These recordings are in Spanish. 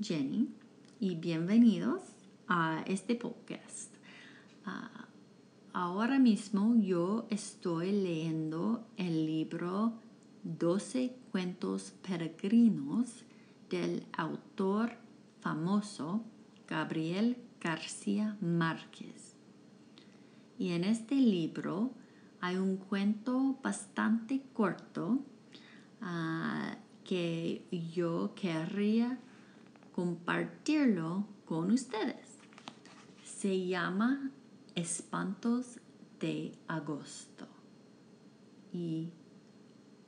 Jenny y bienvenidos a este podcast. Ah, ahora mismo yo estoy leyendo el libro 12 cuentos peregrinos del autor famoso Gabriel García Márquez. Y en este libro hay un cuento bastante corto ah, que yo querría compartirlo con ustedes. Se llama Espantos de Agosto. Y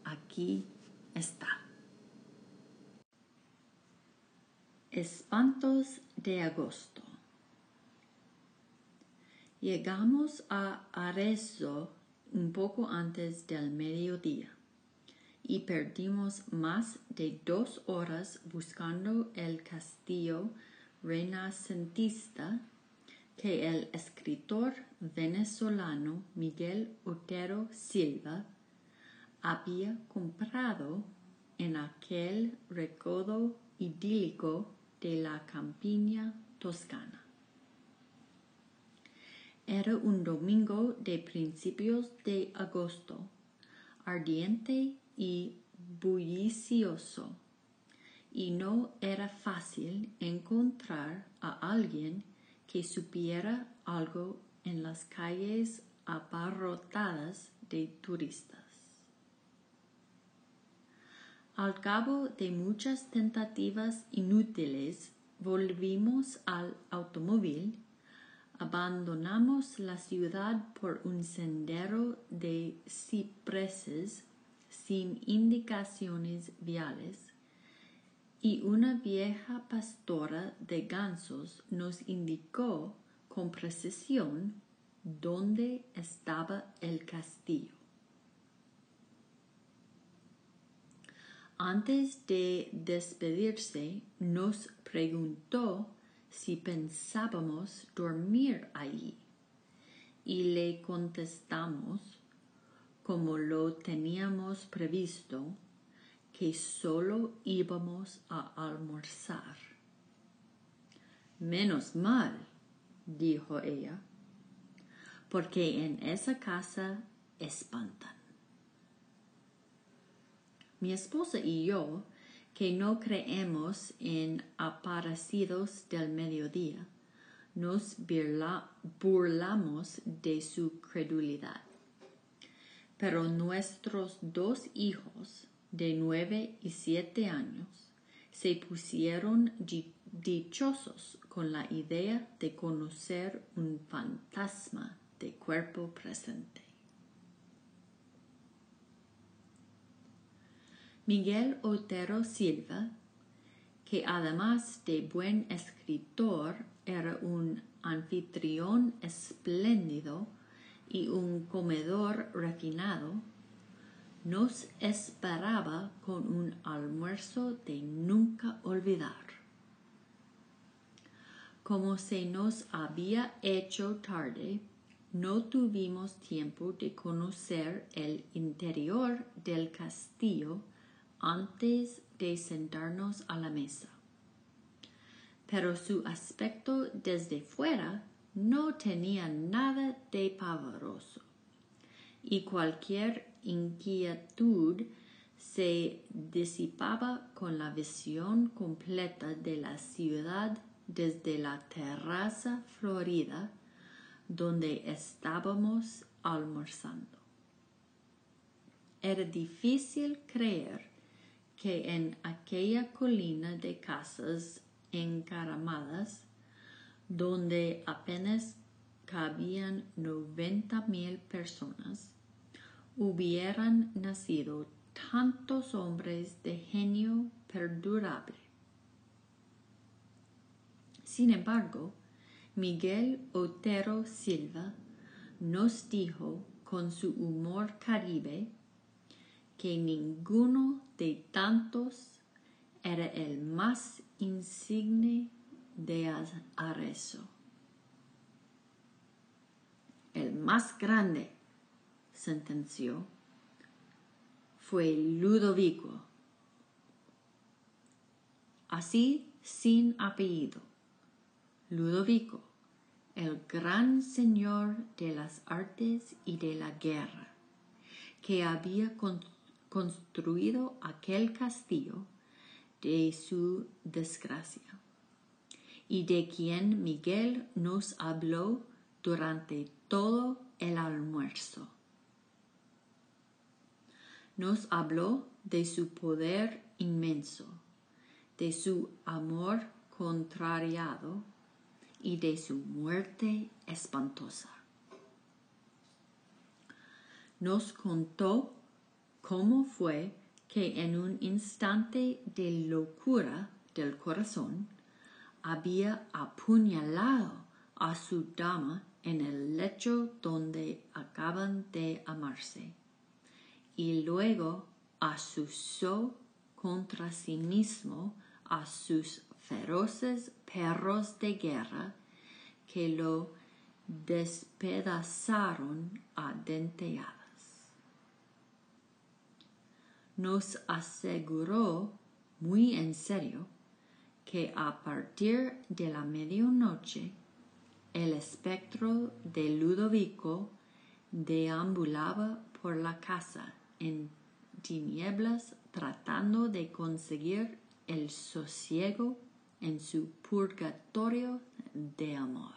aquí está. Espantos de Agosto. Llegamos a Arezzo un poco antes del mediodía y perdimos más de dos horas buscando el castillo renacentista que el escritor venezolano Miguel Otero Silva había comprado en aquel recodo idílico de la campiña toscana. Era un domingo de principios de agosto, ardiente y bullicioso, y no era fácil encontrar a alguien que supiera algo en las calles abarrotadas de turistas. Al cabo de muchas tentativas inútiles, volvimos al automóvil, abandonamos la ciudad por un sendero de cipreses sin indicaciones viales, y una vieja pastora de gansos nos indicó con precisión dónde estaba el castillo. Antes de despedirse, nos preguntó si pensábamos dormir allí y le contestamos como lo teníamos previsto, que solo íbamos a almorzar. Menos mal, dijo ella, porque en esa casa espantan. Mi esposa y yo, que no creemos en aparecidos del mediodía, nos burlamos de su credulidad. Pero nuestros dos hijos de nueve y siete años se pusieron dichosos con la idea de conocer un fantasma de cuerpo presente. Miguel Otero Silva, que además de buen escritor era un anfitrión espléndido, y un comedor refinado, nos esperaba con un almuerzo de nunca olvidar. Como se nos había hecho tarde, no tuvimos tiempo de conocer el interior del castillo antes de sentarnos a la mesa. Pero su aspecto desde fuera no tenía nada de pavoroso y cualquier inquietud se disipaba con la visión completa de la ciudad desde la terraza florida donde estábamos almorzando. Era difícil creer que en aquella colina de casas encaramadas donde apenas cabían noventa mil personas, hubieran nacido tantos hombres de genio perdurable. Sin embargo, Miguel Otero Silva nos dijo con su humor caribe que ninguno de tantos era el más insigne de Arezzo. El más grande, sentenció, fue Ludovico. Así, sin apellido, Ludovico, el gran señor de las artes y de la guerra, que había construido aquel castillo de su desgracia, y de quien Miguel nos habló durante todo el almuerzo. Nos habló de su poder inmenso, de su amor contrariado y de su muerte espantosa. Nos contó cómo fue que en un instante de locura del corazón había apuñalado a su dama en el lecho donde acaban de amarse y luego asusó contra sí mismo a sus feroces perros de guerra que lo despedazaron a denteadas. Nos aseguró muy en serio que a partir de la medianoche el espectro de Ludovico deambulaba por la casa en tinieblas tratando de conseguir el sosiego en su purgatorio de amor.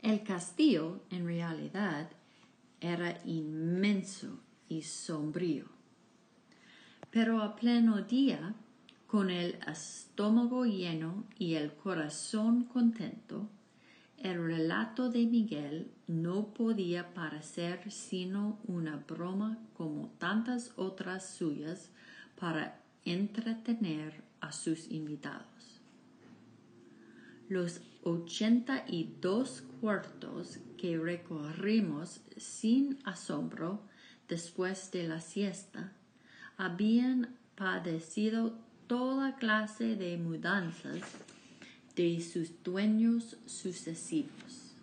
El castillo, en realidad, era inmenso y sombrío. Pero a pleno día, con el estómago lleno y el corazón contento, el relato de Miguel no podía parecer sino una broma como tantas otras suyas para entretener a sus invitados. Los ochenta y dos cuartos que recorrimos sin asombro después de la siesta habían padecido toda clase de mudanzas de sus dueños sucesivos.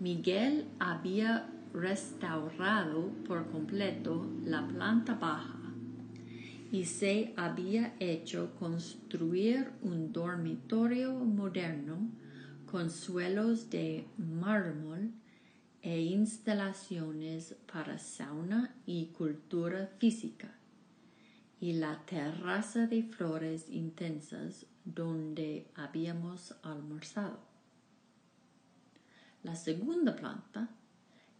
Miguel había restaurado por completo la planta baja y se había hecho construir un dormitorio moderno con suelos de mármol e instalaciones para sauna y cultura física y la terraza de flores intensas donde habíamos almorzado. La segunda planta,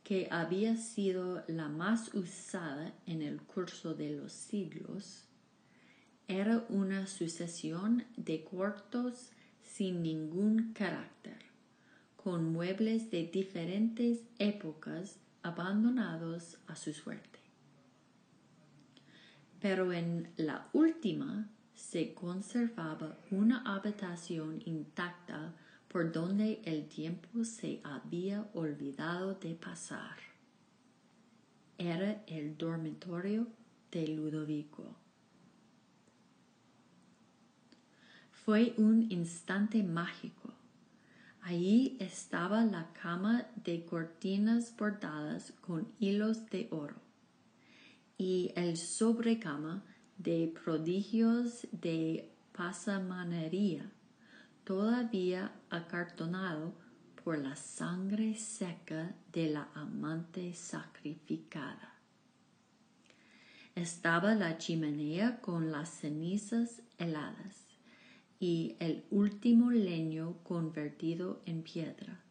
que había sido la más usada en el curso de los siglos, era una sucesión de cuartos sin ningún carácter, con muebles de diferentes épocas abandonados a su suerte pero en la última se conservaba una habitación intacta por donde el tiempo se había olvidado de pasar. Era el dormitorio de Ludovico. Fue un instante mágico. Allí estaba la cama de cortinas bordadas con hilos de oro y el sobrecama de prodigios de pasamanería, todavía acartonado por la sangre seca de la amante sacrificada. Estaba la chimenea con las cenizas heladas y el último leño convertido en piedra,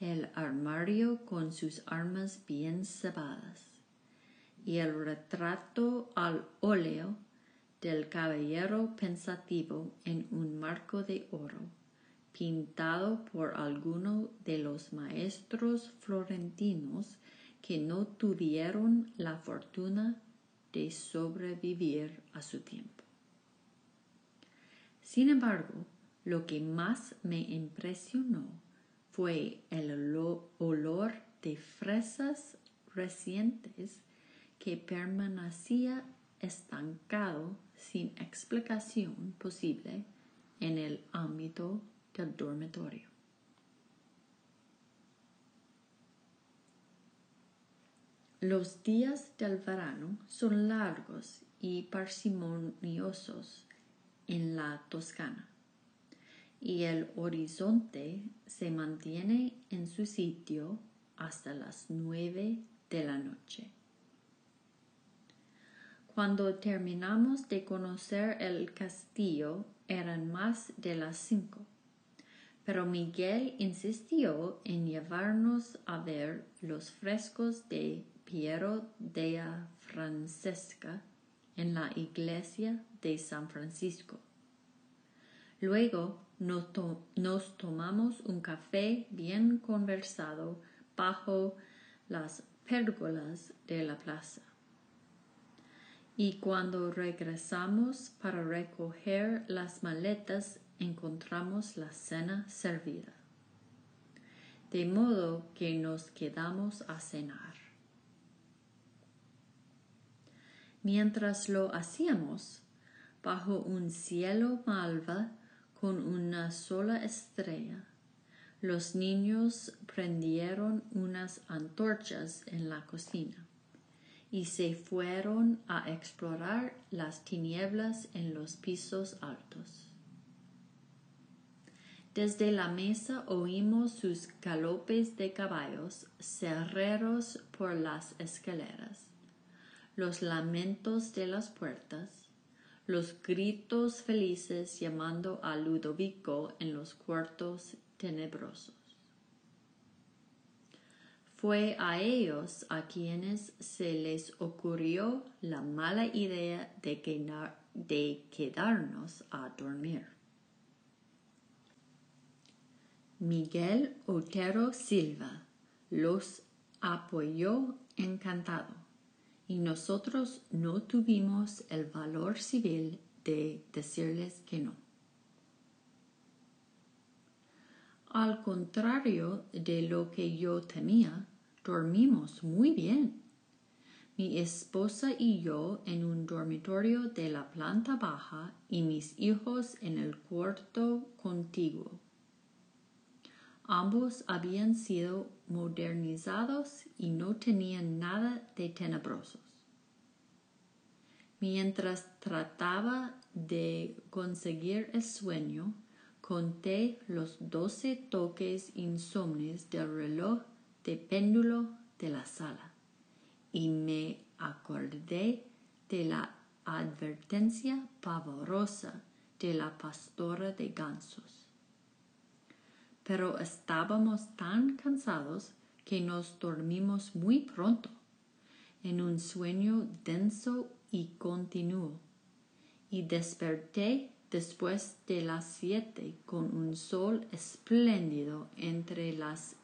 el armario con sus armas bien cebadas y el retrato al óleo del caballero pensativo en un marco de oro, pintado por alguno de los maestros florentinos que no tuvieron la fortuna de sobrevivir a su tiempo. Sin embargo, lo que más me impresionó fue el olor de fresas recientes que permanecía estancado sin explicación posible en el ámbito del dormitorio. Los días del verano son largos y parsimoniosos en la Toscana y el horizonte se mantiene en su sitio hasta las nueve de la noche. Cuando terminamos de conocer el castillo eran más de las cinco, pero Miguel insistió en llevarnos a ver los frescos de Piero della Francesca en la iglesia de San Francisco. Luego nos, nos, tomamos un café bien conversado bajo las pérgolas de la plaza. Y cuando regresamos para recoger las maletas encontramos la cena servida. De modo que nos quedamos a cenar. Mientras lo hacíamos, bajo un cielo malva con una sola estrella, los niños prendieron unas antorchas en la cocina y se fueron a explorar las tinieblas en los pisos altos. Desde la mesa oímos sus galopes de caballos cerreros por las escaleras los lamentos de las puertas, los gritos felices llamando a Ludovico en los cuartos tenebrosos. Fue a ellos a quienes se les ocurrió la mala idea de, de quedarnos a dormir. Miguel Otero Silva los apoyó encantado y nosotros no tuvimos el valor civil de decirles que no. Al contrario de lo que yo temía, dormimos muy bien. Mi esposa y yo en un dormitorio de la planta baja y mis hijos en el cuarto contiguo. Ambos habían sido modernizados y no tenían nada de tenebrosos. Mientras trataba de conseguir el sueño, conté los doce toques insomnes del reloj de péndulo de la sala y me acordé de la advertencia pavorosa de la pastora de gansos pero estábamos tan cansados que nos dormimos muy pronto, en un sueño denso y continuo, y desperté después de las siete con un sol espléndido entre las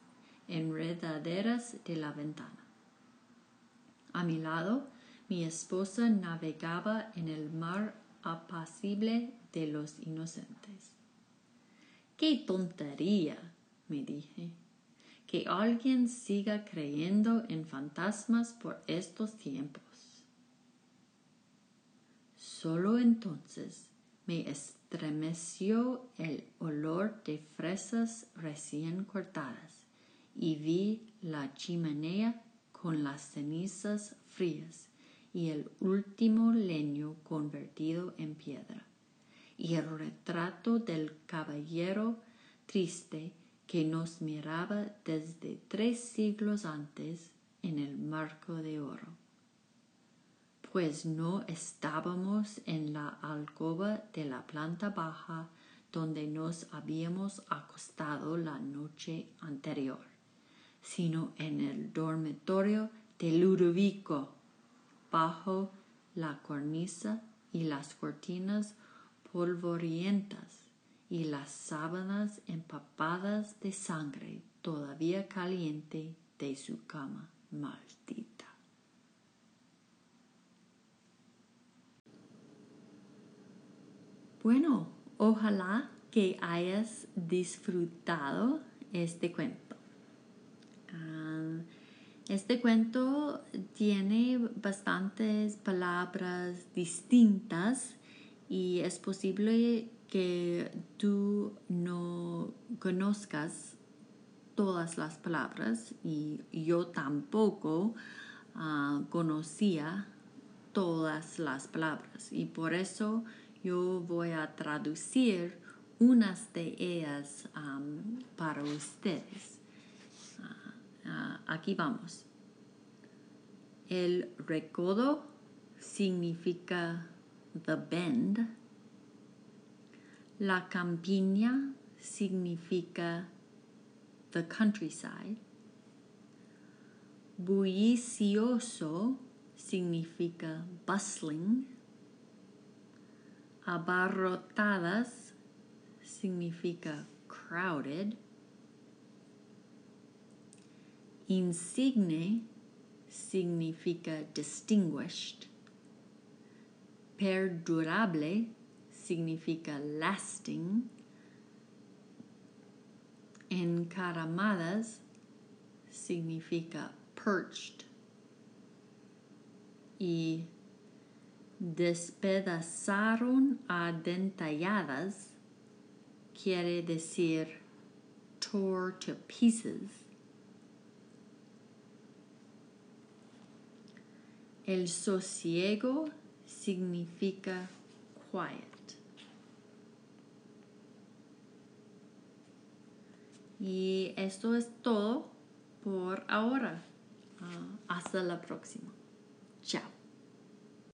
enredaderas de la ventana. A mi lado, mi esposa navegaba en el mar apacible de los inocentes. ¡Qué tontería! me dije. Que alguien siga creyendo en fantasmas por estos tiempos. Solo entonces me estremeció el olor de fresas recién cortadas y vi la chimenea con las cenizas frías y el último leño convertido en piedra y el retrato del caballero triste que nos miraba desde tres siglos antes en el marco de oro. Pues no estábamos en la alcoba de la planta baja donde nos habíamos acostado la noche anterior, sino en el dormitorio de Ludovico, bajo la cornisa y las cortinas polvorientas y las sábanas empapadas de sangre todavía caliente de su cama maldita. Bueno, ojalá que hayas disfrutado este cuento. Ah, este cuento tiene bastantes palabras distintas y es posible que tú no conozcas todas las palabras y yo tampoco ah, conocía todas las palabras y por eso yo voy a traducir unas de ellas para ustedes. Ah, ah, aquí vamos. El recodo significa the bend. La campiña significa the countryside. Bullicioso significa bustling. Abarrotadas significa crowded. Insigne significa distinguished. Perdurable significa lasting. Encaramadas significa perched. Y despedazaron a dentalladas quiere decir tore to pieces. El sosiego significa quiet. Y esto es todo por ahora. Ah, hasta la próxima.